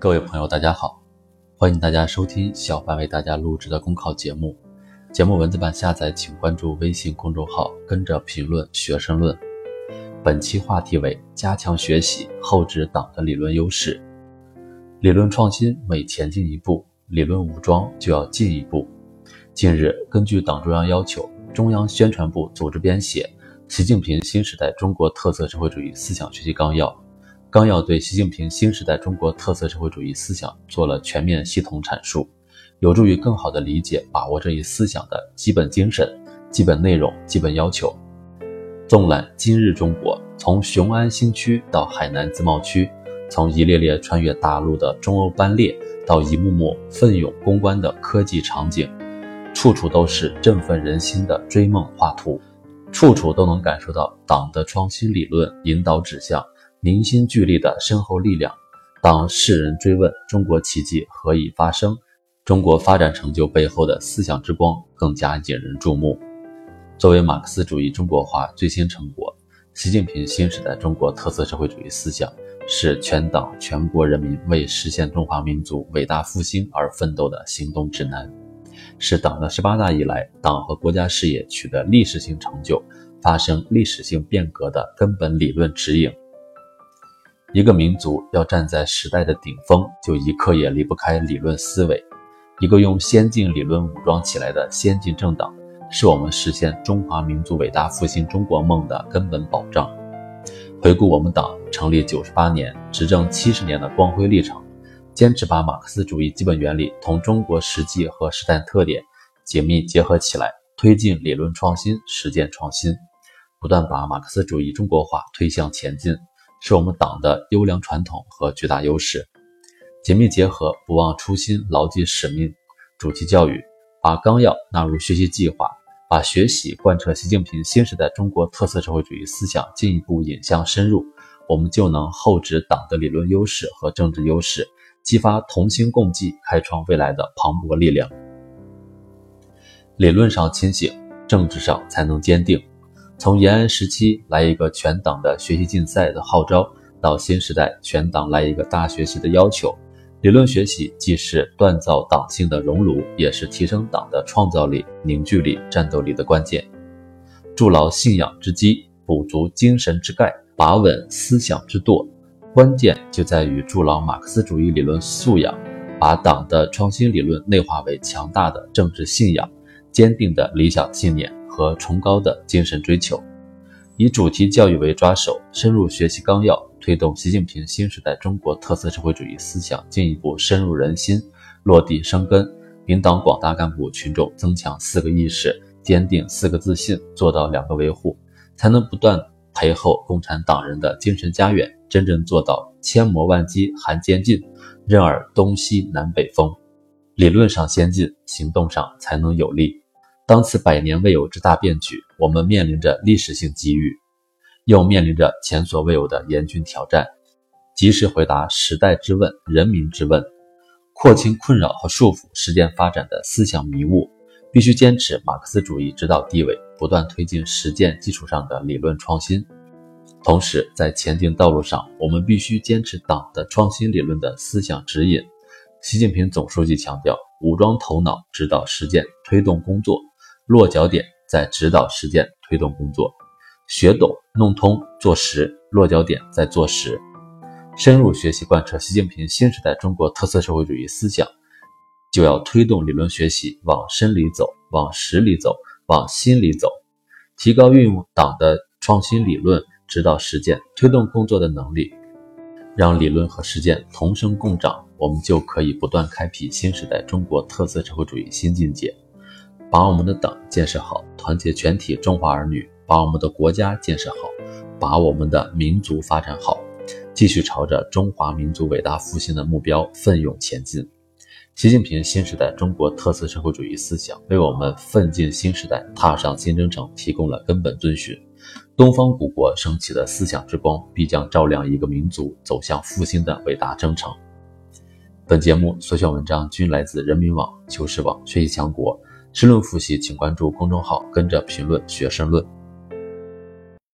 各位朋友，大家好，欢迎大家收听小凡为大家录制的公考节目。节目文字版下载，请关注微信公众号，跟着评论学申论。本期话题为加强学习，厚植党的理论优势。理论创新每前进一步，理论武装就要进一步。近日，根据党中央要求，中央宣传部组织编写《习近平新时代中国特色社会主义思想学习纲要》。纲要对习近平新时代中国特色社会主义思想做了全面系统阐述，有助于更好地理解把握这一思想的基本精神、基本内容、基本要求。纵览今日中国，从雄安新区到海南自贸区，从一列列穿越大陆的中欧班列到一幕幕奋勇攻关的科技场景，处处都是振奋人心的追梦画图，处处都能感受到党的创新理论引导指向。凝心聚力的深厚力量。当世人追问中国奇迹何以发生，中国发展成就背后的思想之光更加引人注目。作为马克思主义中国化最新成果，习近平新时代中国特色社会主义思想是全党全国人民为实现中华民族伟大复兴而奋斗的行动指南，是党的十八大以来党和国家事业取得历史性成就、发生历史性变革的根本理论指引。一个民族要站在时代的顶峰，就一刻也离不开理论思维。一个用先进理论武装起来的先进政党，是我们实现中华民族伟大复兴中国梦的根本保障。回顾我们党成立九十八年、执政七十年的光辉历程，坚持把马克思主义基本原理同中国实际和时代特点紧密结合起来，推进理论创新、实践创新，不断把马克思主义中国化推向前进。是我们党的优良传统和巨大优势，紧密结合，不忘初心，牢记使命。主题教育把纲要纳入学习计划，把学习贯彻习近平新时代中国特色社会主义思想进一步引向深入，我们就能厚植党的理论优势和政治优势，激发同心共济、开创未来的磅礴力量。理论上清醒，政治上才能坚定。从延安时期来一个全党的学习竞赛的号召，到新时代全党来一个大学习的要求，理论学习既是锻造党性的熔炉，也是提升党的创造力、凝聚力、战斗力的关键。筑牢信仰之基，补足精神之钙，把稳思想之舵，关键就在于筑牢马克思主义理论素养，把党的创新理论内化为强大的政治信仰、坚定的理想信念。和崇高的精神追求，以主题教育为抓手，深入学习纲要，推动习近平新时代中国特色社会主义思想进一步深入人心、落地生根，引导广大干部群众增强四个意识，坚定四个自信，做到两个维护，才能不断培厚共产党人的精神家园，真正做到千磨万击还坚劲，任尔东西南北风。理论上先进，行动上才能有力。当此百年未有之大变局，我们面临着历史性机遇，又面临着前所未有的严峻挑战。及时回答时代之问、人民之问，廓清困扰和束缚实践发展的思想迷雾，必须坚持马克思主义指导地位，不断推进实践基础上的理论创新。同时，在前进道路上，我们必须坚持党的创新理论的思想指引。习近平总书记强调：武装头脑，指导实践，推动工作。落脚点在指导实践推动工作，学懂弄通做实，落脚点在做实，深入学习贯彻习近平新时代中国特色社会主义思想，就要推动理论学习往深里走，往实里走，往心里走，提高运用党的创新理论指导实践推动工作的能力，让理论和实践同生共长，我们就可以不断开辟新时代中国特色社会主义新境界。把我们的党建设好，团结全体中华儿女；把我们的国家建设好，把我们的民族发展好，继续朝着中华民族伟大复兴的目标奋勇前进。习近平新时代中国特色社会主义思想为我们奋进新时代、踏上新征程提供了根本遵循。东方古国升起的思想之光，必将照亮一个民族走向复兴的伟大征程。本节目所选文章均来自人民网、求是网、学习强国。申论复习，请关注公众号，跟着评论学申论。